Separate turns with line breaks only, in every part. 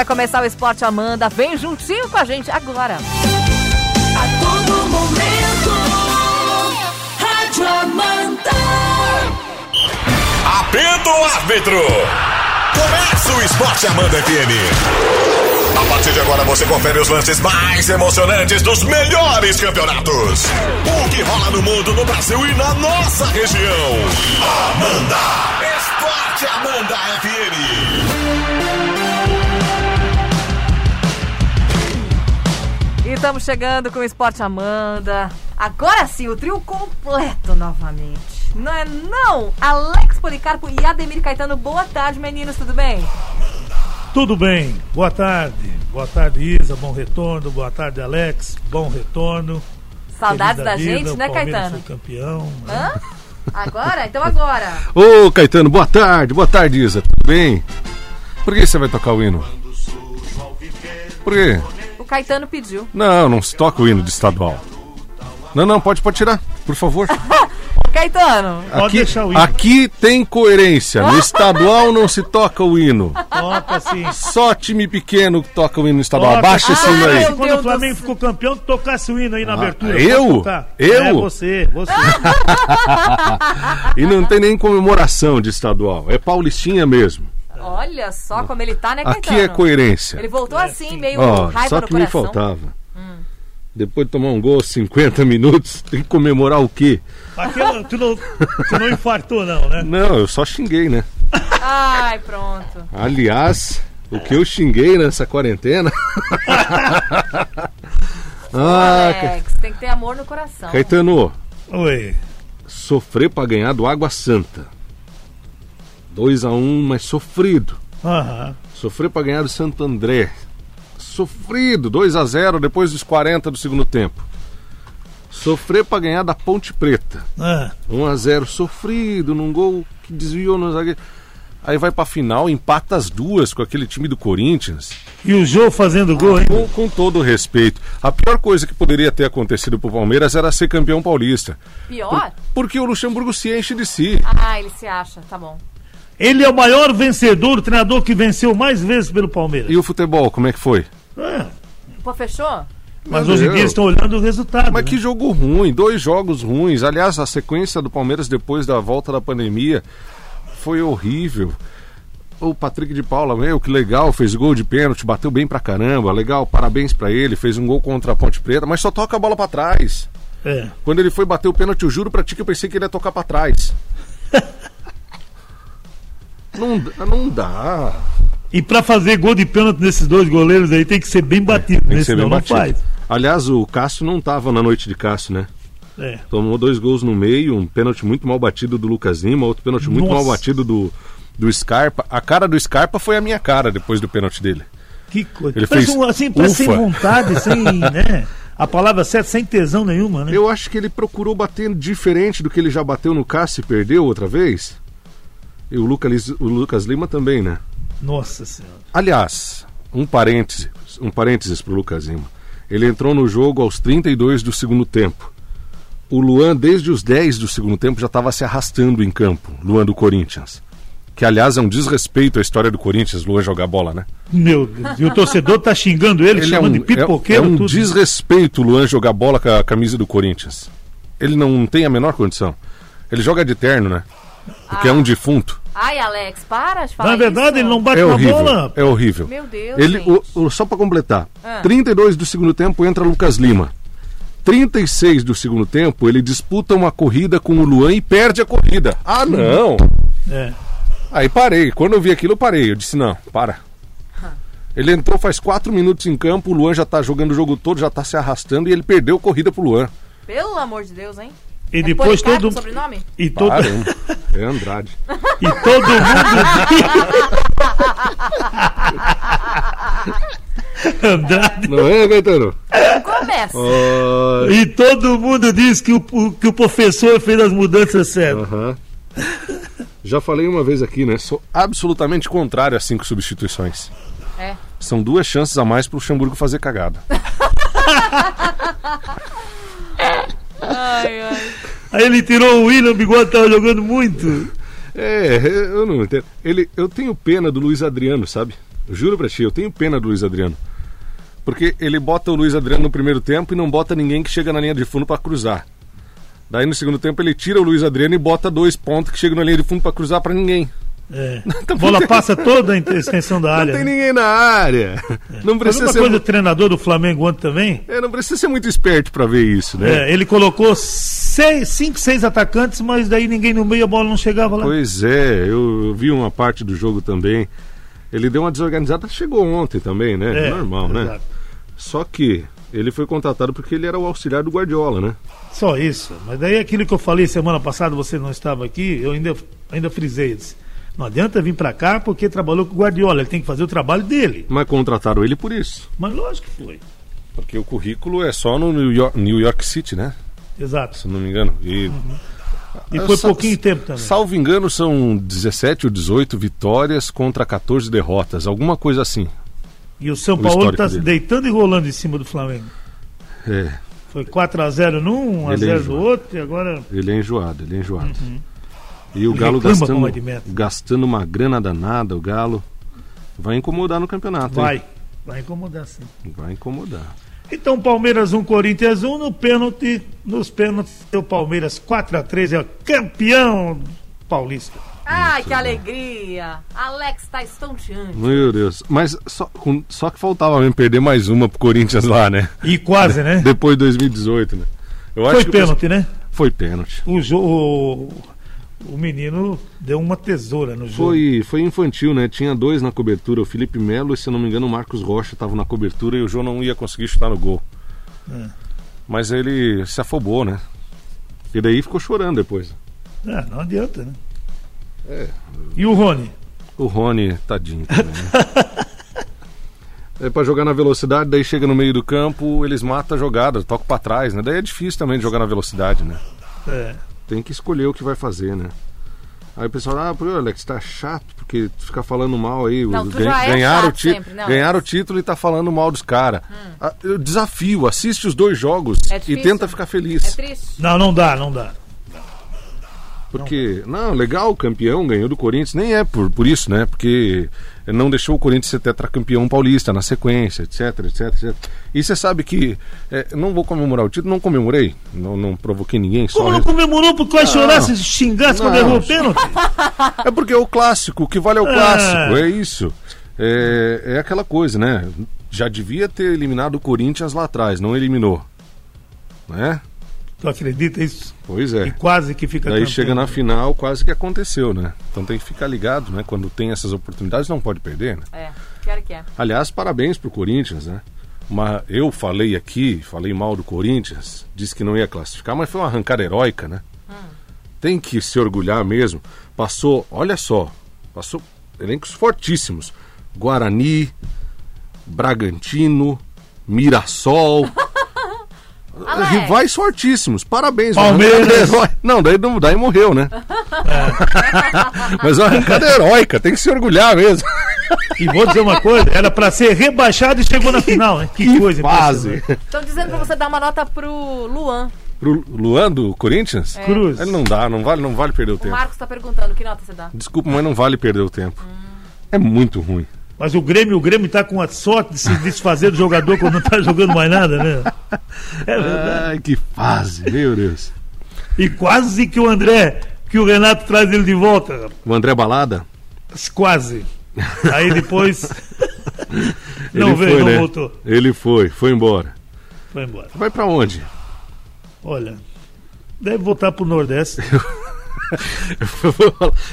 vai começar o Esporte Amanda. Vem juntinho com a gente agora.
A todo momento, Rádio Amanda.
Apito o árbitro! Começa o Esporte Amanda FM. A partir de agora você confere os lances mais emocionantes dos melhores campeonatos. O que rola no mundo, no Brasil e na nossa região. Amanda! Esporte Amanda FM.
E estamos chegando com o Esporte Amanda. Agora sim, o trio completo novamente. Não é não? Alex Policarpo e Ademir Caetano. Boa tarde, meninos, tudo bem?
Tudo bem, boa tarde. Boa tarde, Isa, bom retorno. Boa tarde, Alex, bom retorno.
Saudades da
vida,
gente, né, Caetano?
foi campeão. né?
Hã? Agora? Então agora.
Ô, Caetano, boa tarde, boa tarde, Isa. Tudo bem? Por que você vai tocar o hino? Por quê?
Caetano pediu.
Não, não se toca o hino de estadual. Não, não, pode, pode tirar, por favor.
Caetano.
Pode
Aqui,
deixar o hino.
aqui tem coerência. No estadual não se toca o hino.
Toca sim.
Só time pequeno que toca o hino estadual.
Toca.
Abaixa esse
Ah,
hino aí.
meu
Quando
Deus
o Flamengo
céu.
ficou campeão, tu tocasse o hino aí na abertura.
eu? Eu?
É você, você.
E não tem nem comemoração de estadual. É paulistinha mesmo.
Olha só como ele tá, né, Caetano?
Aqui é coerência.
Ele voltou assim, meio
Ó,
raiva
só
no
que me
coração.
faltava. Depois de tomar um gol 50 minutos, tem que comemorar o quê?
Aquilo, tu, não, tu não infartou, não, né?
Não, eu só xinguei, né?
Ai, pronto.
Aliás, o que eu xinguei nessa quarentena. ah,
Alex, tem que ter amor no coração.
Caetano,
Oi.
sofrer pra ganhar do Água Santa. 2 a 1 um, mas sofrido.
Aham.
Sofrer pra ganhar do Santo André. Sofrido, 2 a 0 depois dos 40 do segundo tempo. Sofrer pra ganhar da Ponte Preta.
Ah,
1 a 0 sofrido num gol que desviou no zagueiro. Aí vai pra final, empata as duas com aquele time do Corinthians.
E o Jô fazendo gol, hein?
Com, com todo o respeito. A pior coisa que poderia ter acontecido pro Palmeiras era ser campeão paulista.
Pior?
Porque o Luxemburgo se enche de si.
Ah, ele se acha, tá bom.
Ele é o maior vencedor, o treinador que venceu mais vezes pelo Palmeiras.
E o futebol, como é que foi?
É,
Pô, fechou?
mas
Meu
hoje em dia estão olhando o resultado.
Mas
né?
que jogo ruim, dois jogos ruins. Aliás, a sequência do Palmeiras depois da volta da pandemia foi horrível. O Patrick de Paula, meu, que legal, fez gol de pênalti, bateu bem pra caramba, legal, parabéns pra ele, fez um gol contra a Ponte Preta, mas só toca a bola pra trás.
É.
Quando ele foi bater o pênalti, eu juro pra ti que eu pensei que ele ia tocar pra trás. não, dá- não dá.
E pra fazer gol de pênalti nesses dois goleiros aí tem que ser bem batido,
ser
Senão
bem
não
batido.
faz.
Aliás, o Cássio não tava na noite de Cássio, né?
É.
Tomou dois gols no meio, um pênalti muito mal batido do Lucas Lima, outro pênalti muito
Nossa.
mal batido do, do Scarpa. A cara do Scarpa foi a minha cara depois do pênalti dele.
Que coisa.
Ele
parece
fez
um, assim, parece sem vontade, sem, né? A palavra certa, sem tesão nenhuma, né?
Eu acho que ele procurou bater diferente do que ele já bateu no Cássio e perdeu outra vez. E o Lucas, o Lucas Lima também, né?
Nossa senhora.
Aliás, um parêntese, um parênteses pro Lucas Lima. Ele entrou no jogo aos 32 do segundo tempo. O Luan, desde os 10 do segundo tempo, já estava se arrastando em campo, Luan do Corinthians. Que, aliás, é um desrespeito à história do Corinthians, Luan jogar bola, né?
Meu Deus. E o torcedor tá xingando ele,
é
chamando
um,
de pipoqueiro,
é, é um
tudo.
desrespeito o Luan jogar bola com a camisa do Corinthians. Ele não tem a menor condição. Ele joga de terno, né? Porque é um defunto.
Ai, Alex, para de falar
Na verdade,
isso.
ele não bate
É horrível.
bola.
É horrível.
Meu Deus,
Ele,
gente.
o, o- só para completar,
Ah.
32 do segundo tempo entra Lucas Lima. 36 do segundo tempo, ele disputa uma corrida com o Luan e perde a corrida. Ah, não!
É.
Aí parei. Quando eu vi aquilo, eu parei. Eu disse: não, para. Ele entrou faz 4 minutos em campo, o Luan já tá jogando o jogo todo, já tá se arrastando e ele perdeu a corrida pro Luan.
Pelo amor de Deus, hein?
E
É
depois
Policarpo
todo
o sobrenome?
e todo
Para? É Andrade.
e todo mundo Andrade
Não é, Gaetano?
Começa.
Oh,
e todo mundo diz que o, que o professor fez as mudanças certas.
aham. Já falei uma vez aqui, né? Sou absolutamente contrário a cinco substituições.
É.
São duas chances a mais pro Luxemburgo fazer cagada.
Ai, ai.
Aí ele tirou o William, bigode tava jogando muito.
É, eu não entendo. Ele, eu tenho pena do Luiz Adriano, sabe? Juro pra ti, eu tenho pena do Luiz Adriano. Porque ele bota o Luiz Adriano no primeiro tempo e não bota ninguém que chega na linha de fundo pra cruzar. Daí no segundo tempo ele tira o Luiz Adriano e bota dois pontos que chegam na linha de fundo pra cruzar pra ninguém.
É. A bola passa toda a extensão da área.
Não tem
né?
ninguém na área. Não
Mas
precisa ser,
coisa
mu-
do treinador do Flamengo ontem também.
é, não precisa ser muito esperto pra ver isso, né?
É, ele colocou seis, cinco, seis atacantes, mas daí ninguém no meio, a bola não chegava lá.
Pois é, eu, vi uma parte do jogo também. Ele deu uma desorganizada, chegou ontem também, né?
É,
Normal, né?
exato.
Só que ele foi contratado porque ele era o auxiliar do Guardiola, né?
Só isso. Mas daí aquilo que eu falei semana passada, você não estava aqui, eu ainda, ainda frisei. disse, Não adianta vir pra cá porque trabalhou com o Guardiola, ele tem que fazer o trabalho dele.
Mas contrataram ele por isso.
Mas lógico que foi.
Porque o currículo é só no New York, New York City, né?
Exato.
Se não me engano. E,
E
Ah,
foi
sa-
pouquinho tempo também.
Salvo engano, são 17 ou 18 vitórias contra 14 derrotas. Alguma coisa assim.
E o São
o
Paulo está deitando e rolando em cima do Flamengo.
É,
Foi 4x0 num,
Ele é
1x0 do outro, e agora.
ele é enjoado, ele é enjoado. E o Galo gastando, gastando uma grana danada, o Galo vai incomodar no campeonato. hein?
Vai. Vai incomodar sim.
Vai incomodar.
Então, Palmeiras 1, Corinthians 1, no pênalti, nos pênaltis, o Palmeiras 4x3 é o campeão paulista.
Ai, que alegria! Alex tá estonteante.
Meu Deus. Mas só, com- só que faltava mesmo perder mais uma pro Corinthians lá, né?
E quase, né?
Depois de 2018, né? Eu
Foi
o
pênalti, né?
Foi pênalti.
O, jo- o, menino deu uma tesoura no jogo.
Foi, foi infantil, né? Tinha dois na cobertura, o Felipe Melo e, se eu não me engano, o Marcos Rocha estavam na cobertura e o João não ia conseguir chutar no gol.
É.
Mas ele se afobou, né? E daí ficou chorando depois.
Ah, não adianta, né?
É.
E o Rony?
O Rony, tadinho também, né? É pra jogar na velocidade, daí chega no meio do campo, eles matam a jogada, tocam pra trás, né? Daí é difícil também de jogar na velocidade, né?
É.
Tem que escolher o que vai fazer, né? Aí o pessoal, ah, pô, Alex, tá chato, porque tu fica falando mal aí.
Não,
os-
já é
ganharam,
chato
o ti-
não.
ganharam o título e tá falando mal dos caras. Ah, eu desafio, assiste os dois jogos
É
e tenta ficar feliz.
É triste.
Não, não dá, não dá.
Porque, não, legal, o campeão ganhou do Corinthians, nem é por, por isso, né? Porque não deixou o Corinthians ser tetracampeão paulista na sequência, etc, etc, etc. E você sabe que é, não vou comemorar o título, não comemorei, não, não provoquei ninguém, só.
Como não comemorou porque vai chorar se xingasse quando
Não.
errou o pênalti?
É porque é o clássico, o que vale é o
É.
clássico, é isso. É, é aquela coisa, né? Já devia ter eliminado o Corinthians lá atrás, não eliminou. Né?
Tu acredita isso?
Pois
E
é.
quase que fica
Daí
campeão.
chega na final, quase que aconteceu, né? Então tem que ficar ligado, né? Quando tem essas oportunidades, não pode perder, né?
É, quero que é.
Aliás, parabéns pro Corinthians, né? Mas eu falei aqui, falei mal do Corinthians, disse que não ia classificar, mas foi uma arrancada heróica, né? Tem que se orgulhar mesmo. Passou, olha só, passou elencos fortíssimos. Guarani, Bragantino, Mirassol.
Alex.
Rivais fortíssimos, parabéns.
Palmeiras.
herói- Não, daí, daí morreu, né? Mas uma arrancada heróica, tem que se orgulhar mesmo.
E vou dizer uma coisa, era pra ser rebaixado e chegou na final, né? Que, coisa impressionante.
Estão dizendo pra você dar uma nota pro Luan.
Pro Luan do Corinthians?
Cruz.
Ele não dá, não vale, não vale perder o
O
tempo.
Marcos tá perguntando que nota você dá.
Desculpa, mas não vale perder o tempo. É muito ruim.
Mas o Grêmio, o Grêmio tá com a sorte de se desfazer do jogador quando não tá jogando mais nada, né? É verdade.
Ai, que fase, meu Deus.
E quase que o André, que o Renato traz ele de volta.
O André Balada?
Quase. Aí depois. não
ele
veio,
foi,
não
né?
voltou.
Ele foi, foi embora.
Foi embora.
Vai pra onde?
Olha, deve voltar pro Nordeste.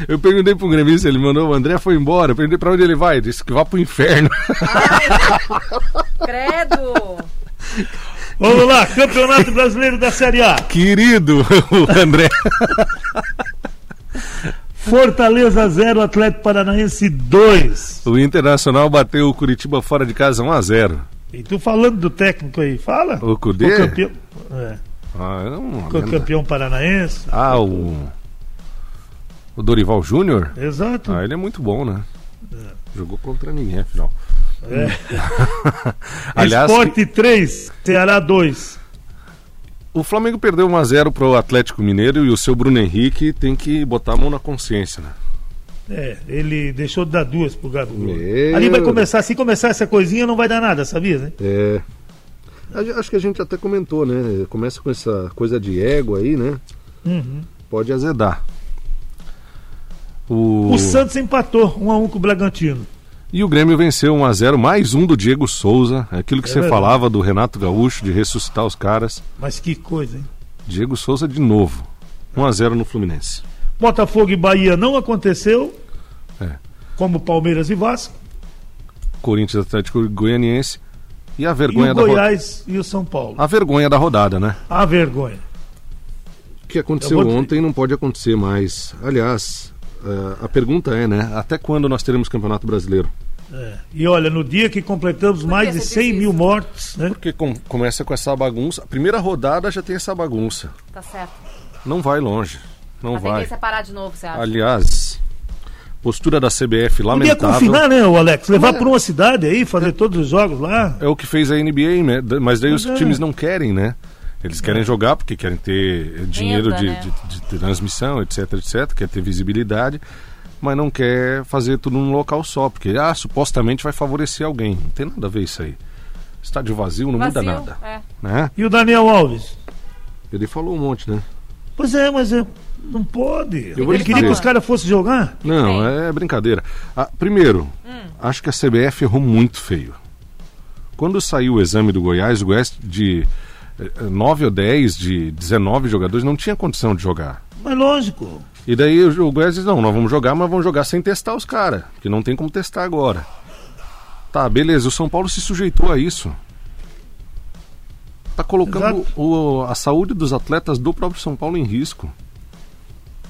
Eu perguntei pro gremista, ele mandou, o André foi embora. Eu perguntei pra onde ele vai. Disse que vai pro inferno.
Credo!
Vamos lá, Campeonato Brasileiro da Série A.
Querido, o André.
Fortaleza 0, Atlético Paranaense 2.
O Internacional bateu o Curitiba fora de casa 1x0.
E tu falando do técnico aí, fala.
O Cudê?
O campeão, é,
Ah, é
campeão paranaense.
Ah, o. O Dorival Júnior?
Exato.
Ah, ele é muito bom, né? Jogou contra ninguém, afinal.
É.
Aliás,
Esporte 3, Ceará 2.
o Flamengo perdeu 1x0 pro Atlético Mineiro e o seu Bruno Henrique tem que botar a mão na consciência, né?
É, ele deixou de dar duas pro Gabigol.
Meu.
Ali vai começar, se começar essa coisinha, não vai dar nada, sabia, né?
É. Acho que a gente até comentou, né? Começa com essa coisa de ego aí, né?
Uhum.
Pode azedar. O...
O Santos empatou 1 a 1 com o Bragantino.
E o Grêmio venceu 1 a 0 mais um do Diego Souza. Aquilo que
É
você
verdade.
falava do Renato Gaúcho, de ressuscitar os caras.
Mas que coisa, hein?
Diego Souza de novo. 1 a 0 no Fluminense.
Botafogo e Bahia não aconteceu,
É.
como Palmeiras e Vasco.
Corinthians Atlético Goianiense. E a
E
vergonha
o
da.
Goiás e o São Paulo.
A vergonha da rodada, né?
A vergonha.
O que aconteceu ontem não pode acontecer mais. Aliás, eh, a pergunta é, né? Até quando nós teremos campeonato brasileiro?
É. E olha, no dia que completamos
que
mais de
você
100
disse
mil
isso?
mortos, né?
Porque com- começa com essa bagunça. A primeira rodada já tem essa bagunça.
Tá certo.
Não vai longe. Não
A
vai.
tendência é parar de novo, você acha?
Aliás, postura da CBF
Podia
lamentável.
confinar, né, o Alex? Levar para uma cidade aí, fazer todos os jogos lá.
É o que fez a NBA, né? Mas daí os
Mas é.
times não querem, né? Eles querem jogar porque querem ter dinheiro de,
né?
de- de transmissão, etc, etc, quer ter visibilidade, mas não quer fazer tudo num local só, porque ah, supostamente vai favorecer alguém. Não tem nada a ver isso aí. Estádio vazio não muda
Vazio,
nada,
é.
né?
E o Daniel Alves?
Ele falou um monte, né?
Pois é, mas é, não pode.
Eu
Ele queria que os caras fossem jogar?
Não, é brincadeira. Ah, primeiro,
Hum.
acho que a CBF errou muito feio. Quando saiu o exame do Goiás, o Goiás de 9 ou 10, de 19 jogadores, não tinha condição de jogar.
Mas lógico.
E daí o Goiás diz, não, nós vamos jogar, mas vamos jogar sem testar os caras, que não tem como testar agora. Tá, beleza, o São Paulo se sujeitou a isso. Tá colocando o- a saúde dos atletas do próprio São Paulo em risco.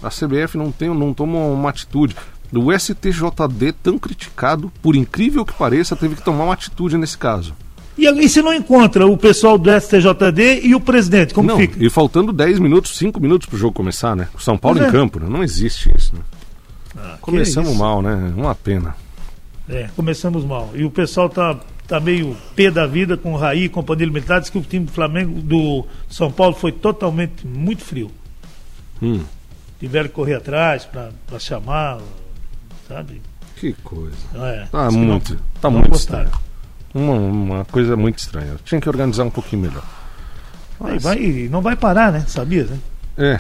A CBF não, tem, não toma uma atitude. O STJD, tão criticado, por incrível que pareça, teve que tomar uma atitude nesse caso.
E, e se não encontra o pessoal do STJD e o presidente, como
não,
fica?
e faltando 10 minutos, 5 minutos pro jogo começar, né? O São Paulo
Pois
em
é.
campo, né? Não existe isso, né?
Ah,
Começamos
isso.
mal, né? Uma pena.
É, começamos mal. E o pessoal tá, tá meio pé da vida com o Raí e Companhia Limitada. Diz que o time do Flamengo, do São Paulo, foi totalmente muito frio.
Hum,
Tiveram que correr atrás para chamar, sabe?
que coisa.
É,
Tá
não-
muito, tá
não
muito
gostaram.
estranho. Uma, uma coisa muito estranha. Tinha que organizar um pouquinho melhor. Mas,
vai, não vai parar, né? Sabia, né?
É,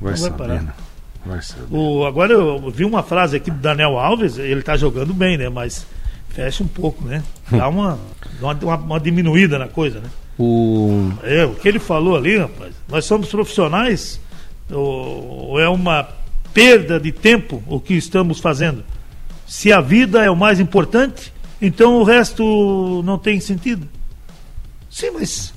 vai
Não vai parar.
né? Vai saber.
O, agora eu vi uma frase aqui do Daniel Alves, ele tá jogando bem, né? Mas fecha um pouco, né? Dá uma, dá uma, uma- uma diminuída na coisa, né?
O...
É, o que ele falou ali, rapaz, nós somos profissionais ou, ou é uma perda de tempo o que estamos fazendo? Se a vida é o mais importante, então o resto não tem sentido. Sim, mas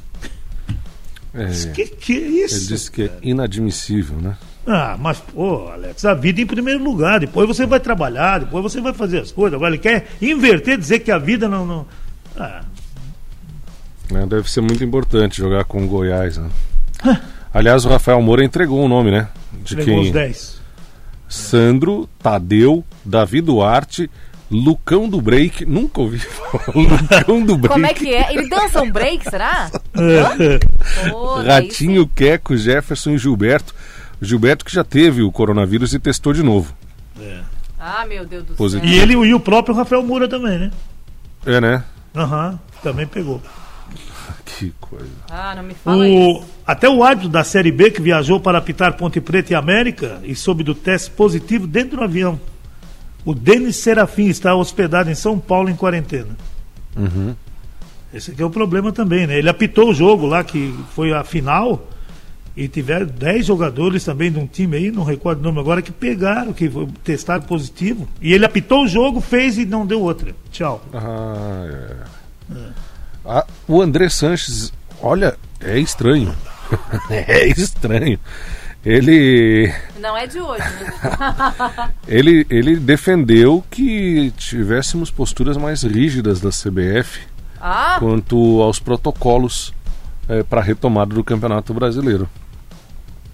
É,
que, que é
ele
isso?
disse que é inadmissível, né?
Ah, mas, pô, Alex, a vida em primeiro lugar. Depois você vai trabalhar, depois você vai fazer as coisas. Agora ele quer inverter, dizer que a vida não. não... Ah,
É, Deve ser muito importante jogar com o Goiás, né? Aliás, o Rafael Moura entregou o nome, né? De
entregou os
quem?
10.
Sandro, Tadeu, Davi Duarte, Lucão do Break. Nunca ouvi falar. Lucão do Break.
Como é que é? Ele dança um break, será? Daí
Ratinho, Queco, Jefferson e Gilberto. Gilberto que já teve o coronavírus e testou de novo.
sim. Ah, meu Deus do
Positivo.
E ele e o próprio Rafael Moura também, né?
É, né?
Aham, também pegou.
Que coisa.
Ah, não me fala
O,
isso.
até o árbitro da Série B que viajou para apitar Ponte Preta e América e soube do teste positivo dentro do avião. O Denis Serafim está hospedado em São Paulo em quarentena.
Uhum.
Esse aqui é o problema também, né? Ele apitou o jogo lá, que foi a final, e tiveram 10 jogadores também de um time aí, não recordo o nome agora, que pegaram, que foi- testaram positivo. E ele apitou o jogo, fez e não deu outra. Tchau.
Ah, é. Ah, o André Sanches, olha, é estranho. é estranho. Ele,
Não é de hoje, né?
ele, ele defendeu que tivéssemos posturas mais rígidas da CBF
Ah,
quanto aos protocolos para retomada do Campeonato Brasileiro.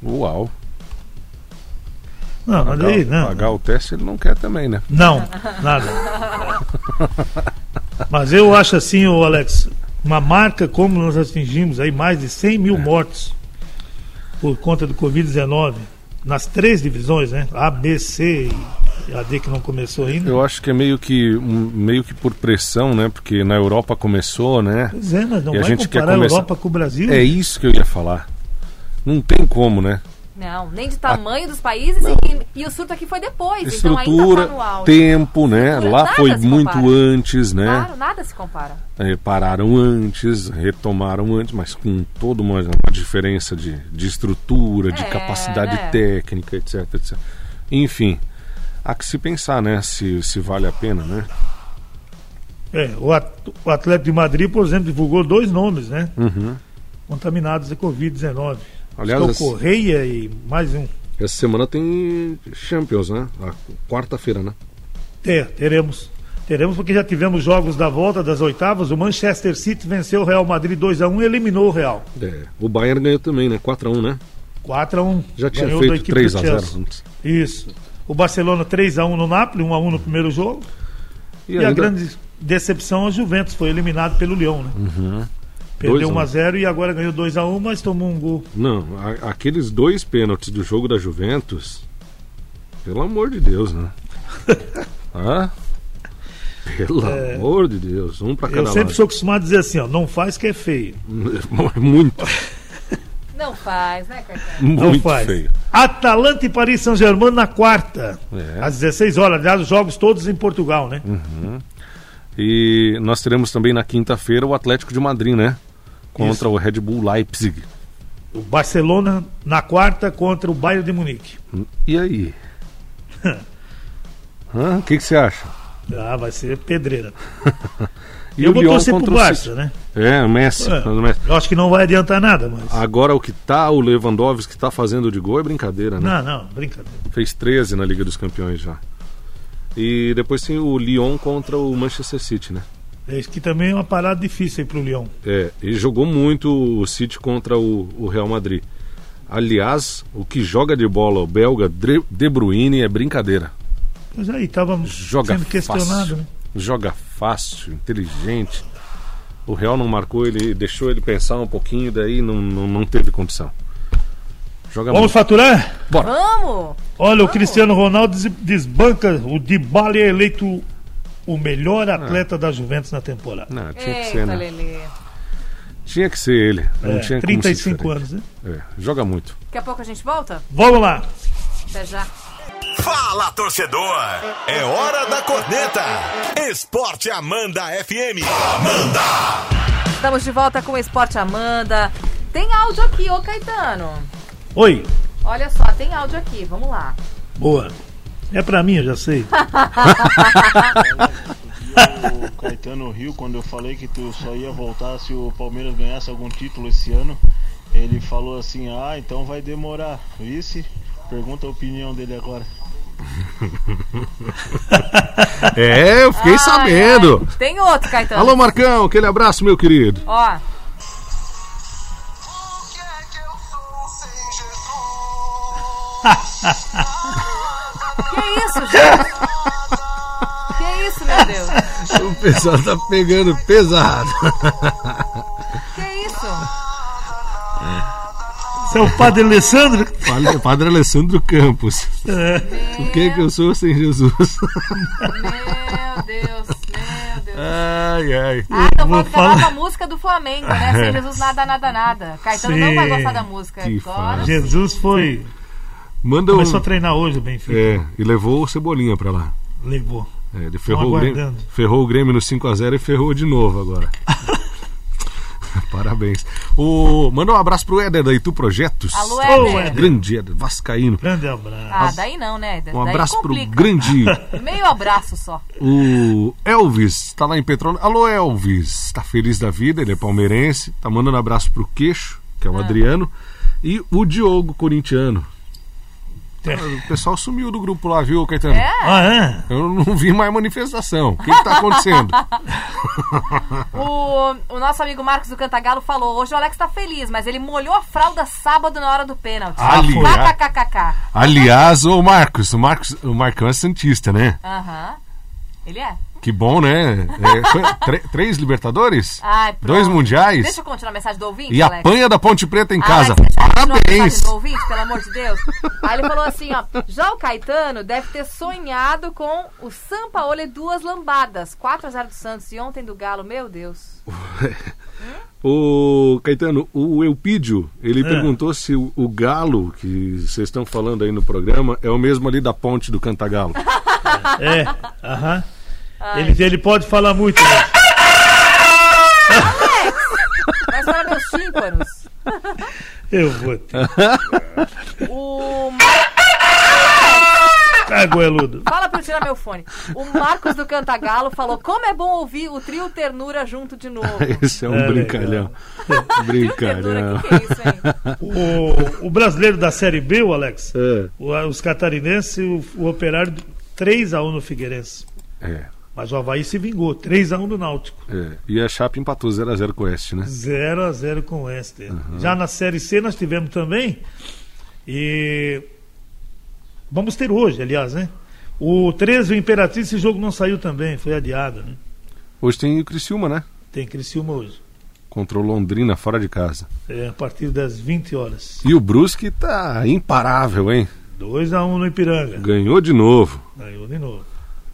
Uau.
Não,
Pagar,
aí, não.
pagar o teste ele não quer também, né?
Não, nada. Mas eu acho assim, ô Alex, uma marca como nós atingimos aí mais de 100 mil mortos por conta do Covid-19 nas três divisões, né? A, B, C AD que não começou ainda.
Eu acho que é meio que, um- meio que por pressão, né? Porque na Europa começou, né?
Pois é, mas não
E a
vai
gente quer
comparar a
começar-
Europa com o Brasil.
É isso que eu ia falar. Não tem como, né?
Não, nem de tamanho dos países e, e o surto aqui foi depois. então
Estrutura,
ainda tá no auge.
tempo, né?
Estrutura,
Lá foi muito
compara.
antes, né?
Claro, nada se compara.
É, pararam antes, retomaram antes, mas com toda uma, uma diferença de, de estrutura, de
É,
capacidade
né?
técnica, etc, etc. Enfim, há que se pensar, né? Se, se vale a pena, né?
É, o, at- o Atlético de Madrid, por exemplo, divulgou dois nomes, né?
Uhum.
Contaminados de Covid-19.
Aliás,
é
esse-
Correia e mais um.
Essa semana tem Champions, né? A quarta-feira, né?
É, teremos. Teremos porque já tivemos jogos da volta das oitavas. O Manchester City venceu o Real Madrid 2x1 e eliminou o Real.
É, o Bayern ganhou também, né? 4x1, né?
4x1.
Já tinha
Ganhou
feito
equipe do
3x0
Chelsea.
antes.
Isso. O Barcelona 3x1 no Napoli, 1x1 no primeiro jogo. E, a
ainda-
grande decepção, a Juventus foi eliminado pelo Leão, né?
Uhum.
Perdeu
2 a 1.
1x0 e agora ganhou 2x1, mas tomou um gol.
Não, a- aqueles dois pênaltis do jogo da Juventus, pelo amor de Deus, né? ah? Pelo amor de Deus, um pra cada
É. Eu sempre
lado.
sou acostumado a dizer assim, ó, não faz que é feio.
Muito,
Não faz, né, Caetano?
Não
muito
faz.
feio.
Atalanta e Paris Saint-Germain na quarta.
É.
Às 16 horas. Aliás, os jogos todos em Portugal, né?
E nós teremos também na quinta-feira o Atlético de Madrid, né? Contra o Red Bull Leipzig.
O Barcelona na quarta contra o Bayern de Munique.
E aí? O que você acha?
Ah, vai ser pedreira.
E
eu
o
vou
Lyon
torcer pro Barça, né?
É, o Messi.
É.
o Messi.
Eu acho que não vai adiantar nada, mas.
Agora o que tá o Lewandowski tá fazendo de gol é brincadeira, né?
Não, não, brincadeira.
Fez 13 na Liga dos Campeões já. E depois tem o Lyon contra o Manchester City, né?
É isso que também é uma parada difícil aí pro Lyon.
É, e jogou muito o City contra o, o Real Madrid. Aliás, o que joga de bola o belga De Bruyne é brincadeira.
Mas aí tava
Joga
sendo questionado,
fácil.
né?
Joga fácil, inteligente. O Real não marcou, ele deixou ele pensar um pouquinho, daí não, não, não teve condição. Joga
Vamos
muito.
faturar?
Vamos!
Olha, o Cristiano Ronaldo des- desbanca. O Dybala é eleito o melhor atleta da Juventus na temporada.
Não, tinha que ser, né?
Lelê.
Tinha que ser ele. Não
É,
tinha como ser
35
diferente.
anos, né?
É, joga muito.
Daqui a pouco a gente volta?
Vamos lá.
Até já.
Fala, torcedor! É hora da corneta! Esporte Amanda FM.
Estamos de volta com o Esporte Amanda. Tem áudio aqui, ô Caetano.
Oi.
Olha só, tem áudio aqui, vamos lá.
Boa. É pra mim, eu já sei.
o Caetano Rio, quando eu falei que tu só ia voltar se o Palmeiras ganhasse algum título esse ano, ele falou assim: Ah, então vai demorar. Vice? Pergunta a opinião dele agora.
É, eu fiquei
Ai,
sabendo.
ai. Tem outro, Caetano.
Alô, Marcão, aquele abraço, meu querido.
Ó, que isso, gente? Que isso, meu Deus?
O pessoal tá pegando pesado.
Que isso?
Você é o Padre Alessandro?
Padre, Padre Alessandro Campos. O que que eu sou sem Jesus?
Meu Deus, meu Deus.
Ai, ai.
Ah, então cantar
falar.
a música do Flamengo, né? Sem Jesus nada, nada, nada. Caetano não
Sim.
vai gostar da música
Que
agora.
Jesus foi.
Manda um.
Começou a treinar hoje o Benfica.
É, e levou o Cebolinha pra lá.
Levou.
É, ele ferrou o, Grêmio, ferrou o Grêmio no 5x0 e ferrou de novo agora. Parabéns. O, manda um abraço pro Éder da Itu Projetos.
Alô, Éder.
Éder.
Grande Éder, Vascaíno.
Grande abraço.
Ah, daí não, né, Éder?
Um
Daí
abraço pro
complica.
grande
Meio abraço só.
O Elvis tá lá em Petróleo. Alô, Elvis. Tá feliz da vida, ele é palmeirense. Tá mandando abraço pro Queixo, que é
Ah.
o Adriano. E o Diogo, corintiano.
É.
O pessoal sumiu do grupo lá, viu, Caetano?
É?
Ah, é?
Eu não vi mais manifestação. O que, que tá acontecendo?
O, o nosso amigo Marcos do Cantagalo falou: hoje o Alex tá feliz, mas ele molhou a fralda sábado na hora do pênalti.
Ali,
KKKKK.
Aliás, o Marcos, o Marcos, o Marcão é Santista, né?
Aham. Ele é?
Que bom, né? É, três Libertadores?
Ai.
Dois Mundiais?
Deixa eu continuar a mensagem do ouvinte,
E
Alex.
apanha da Ponte Preta em
Ah,
casa. Parabéns!
do ouvinte, pelo amor de Deus. Aí ele falou assim, ó. Já o Caetano deve ter sonhado com o Sampaoli duas lambadas. 4x0 do Santos e ontem do Galo, meu Deus.
Ô, Caetano, o Eupídio, ele
É.
perguntou se o, o galo que vocês estão falando aí no programa é o mesmo ali da ponte do Cantagalo.
É, aham. Ele, ele pode falar muito, né?
Mas para meus tímpanos.
Eu vou ter.
O
Ah, goeludo.
Fala pra eu tirar meu fone. O Marcos do Cantagalo falou: como é bom ouvir o trio Ternura junto de novo.
Esse é um
É,
brincalhão.
Trio
brincalhão.
Que, que é isso, hein?
O, o brasileiro da Série B, o Alex,
É,
o- os catarinenses, o, o operário 3x1 no Figueirense.
é,
Mas o Havaí se vingou, 3x1 do Náutico.
é. E a Chape empatou 0x0 com o Oeste, né?
0x0 com o Oeste. Já na Série C nós tivemos também. E vamos ter hoje, aliás, né? O 13, o Imperatriz, esse jogo não saiu também, foi adiado, né?
Hoje tem o Criciúma, né?
Tem Criciúma hoje.
Contra o Londrina, fora de casa.
É, a partir das 20 horas.
E o Brusque tá imparável, hein?
2x1 no Ipiranga.
Ganhou de novo.
Ganhou de novo.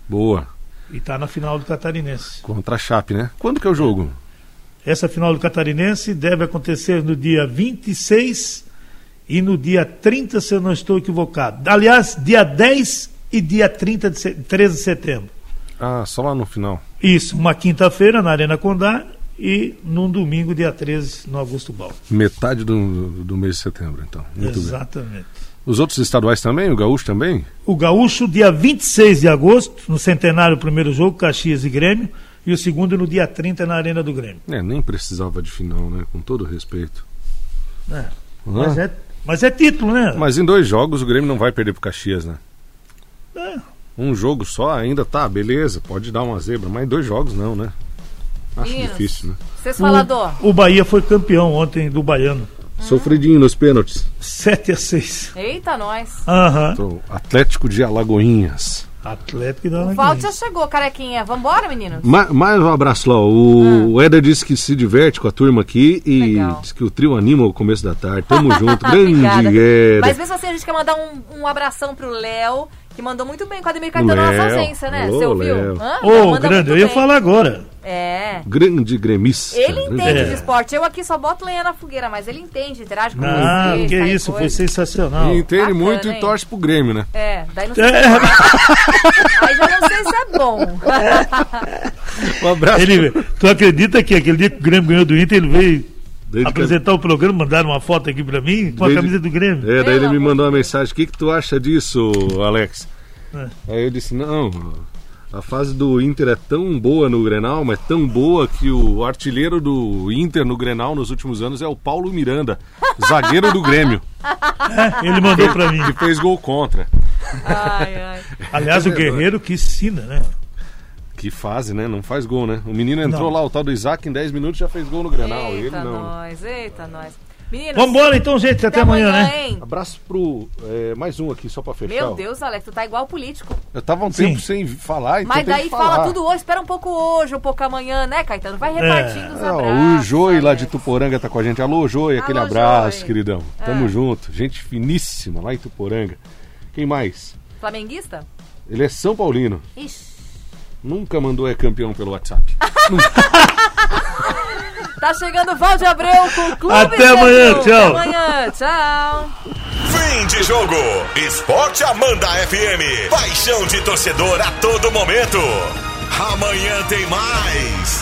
Boa.
E tá na final do Catarinense.
Contra a Chape, né? Quando que é o jogo?
Essa final do Catarinense deve acontecer no dia 26 e no dia 30, se eu não estou equivocado. Aliás, dia 10 e dia 30 de se- 13 de setembro.
Ah, só lá no final.
Isso, uma quinta-feira na Arena Condá e num domingo, dia 13, no Augusto Bal.
Metade do, do mês de setembro, então. Muito bem. Os outros estaduais também? O Gaúcho também?
O Gaúcho, dia 26 de agosto, no centenário, o primeiro jogo, Caxias e Grêmio. E o segundo no dia 30 na Arena do Grêmio.
É, nem precisava de final, né? Com todo respeito.
É? Mas, é, mas é título, né?
Mas em dois jogos o Grêmio não vai perder pro Caxias, né?
É.
Um jogo só ainda tá, beleza, pode dar uma zebra, mas em dois jogos não, né? Acho
Meninos.
difícil, né?
Vocês falador.
O, o Bahia foi campeão ontem do Baiano.
Sofridinho nos pênaltis.
7 a 6
Eita, nós.
Aham.
Então, Atlético de Alagoinhas.
Atlético e
O
Dona
Valde já chegou, carequinha. Vambora, meninos?
Ma mais um abraço lá. O, o Éder disse que se diverte com a turma aqui e
Ah. Legal.
disse que o trio anima o começo da tarde. Tamo junto. Grande
Obrigada.
Éder.
Mas mesmo assim, a gente quer mandar um, um abração pro Léo, que mandou muito bem com a Ademir Caetano na
Léo.
nossa ausência, né?
Alô,
Você ouviu?
Ô,
manda
grande, eu ia
bem.
falar agora.
É.
Grande gremista.
Ele entende
É.
de esporte. Eu aqui só boto lenha na fogueira, mas ele entende, interage com
Ah,
você.
que
sai
isso, foi sensacional.
E entende
Bacana,
muito
hein?
e torce pro Grêmio, né?
É, daí não sei
É.
se é Aí já não sei se é bom.
Um abraço.
Ele, tu acredita que aquele dia que o Grêmio ganhou do Inter, ele veio
Desde que-
apresentar o programa, mandaram uma foto aqui pra mim com a
Desde-
camisa do Grêmio?
É, daí ele me mandou uma mensagem. O que, que tu acha disso, Alex?
É.
Aí eu disse, não, a fase do Inter é tão boa no Grenal, mas tão boa que o artilheiro do Inter no Grenal nos últimos anos é o Paulo Miranda, zagueiro do Grêmio,
É, ele mandou pra mim.
que fez gol contra.
Ai, ai.
Aliás, o Guerreiro que ensina, né?
Que fase, né? Não faz gol, né? O menino entrou
Não.
lá, o tal do Isaac, em 10 minutos já fez gol no Grenal. Ele
Eita,
não.
nós, eita, nós. Meninos,
Vambora então, gente, até, amanhã, né?
hein?
Abraço pro. é, mais um aqui, só pra fechar.
Meu. Deus, Alex, tu tá igual político.
Eu tava um
Sim.
tempo sem falar, então
Mas daí
que
fala
falar.
tudo hoje, espera um pouco hoje, um pouco amanhã, né, Caetano? Vai repartindo os
Ah,
abraços.
o Joey lá de. Tuporanga tá com a gente. Alô, Joey, aquele
Alô,
abraço,
Joey.
queridão. Tamo
Ah.
junto. Gente finíssima lá em Tuporanga. Quem mais?
Flamenguista?
Ele é São Paulino.
Ixi.
Nunca mandou é campeão pelo WhatsApp.
Tá chegando o Valde Abreu com o Clube
Até amanhã, tchau.
Até amanhã, tchau.
Fim de jogo. Esporte Amanda FM. Paixão de torcedor a todo momento. Amanhã tem mais.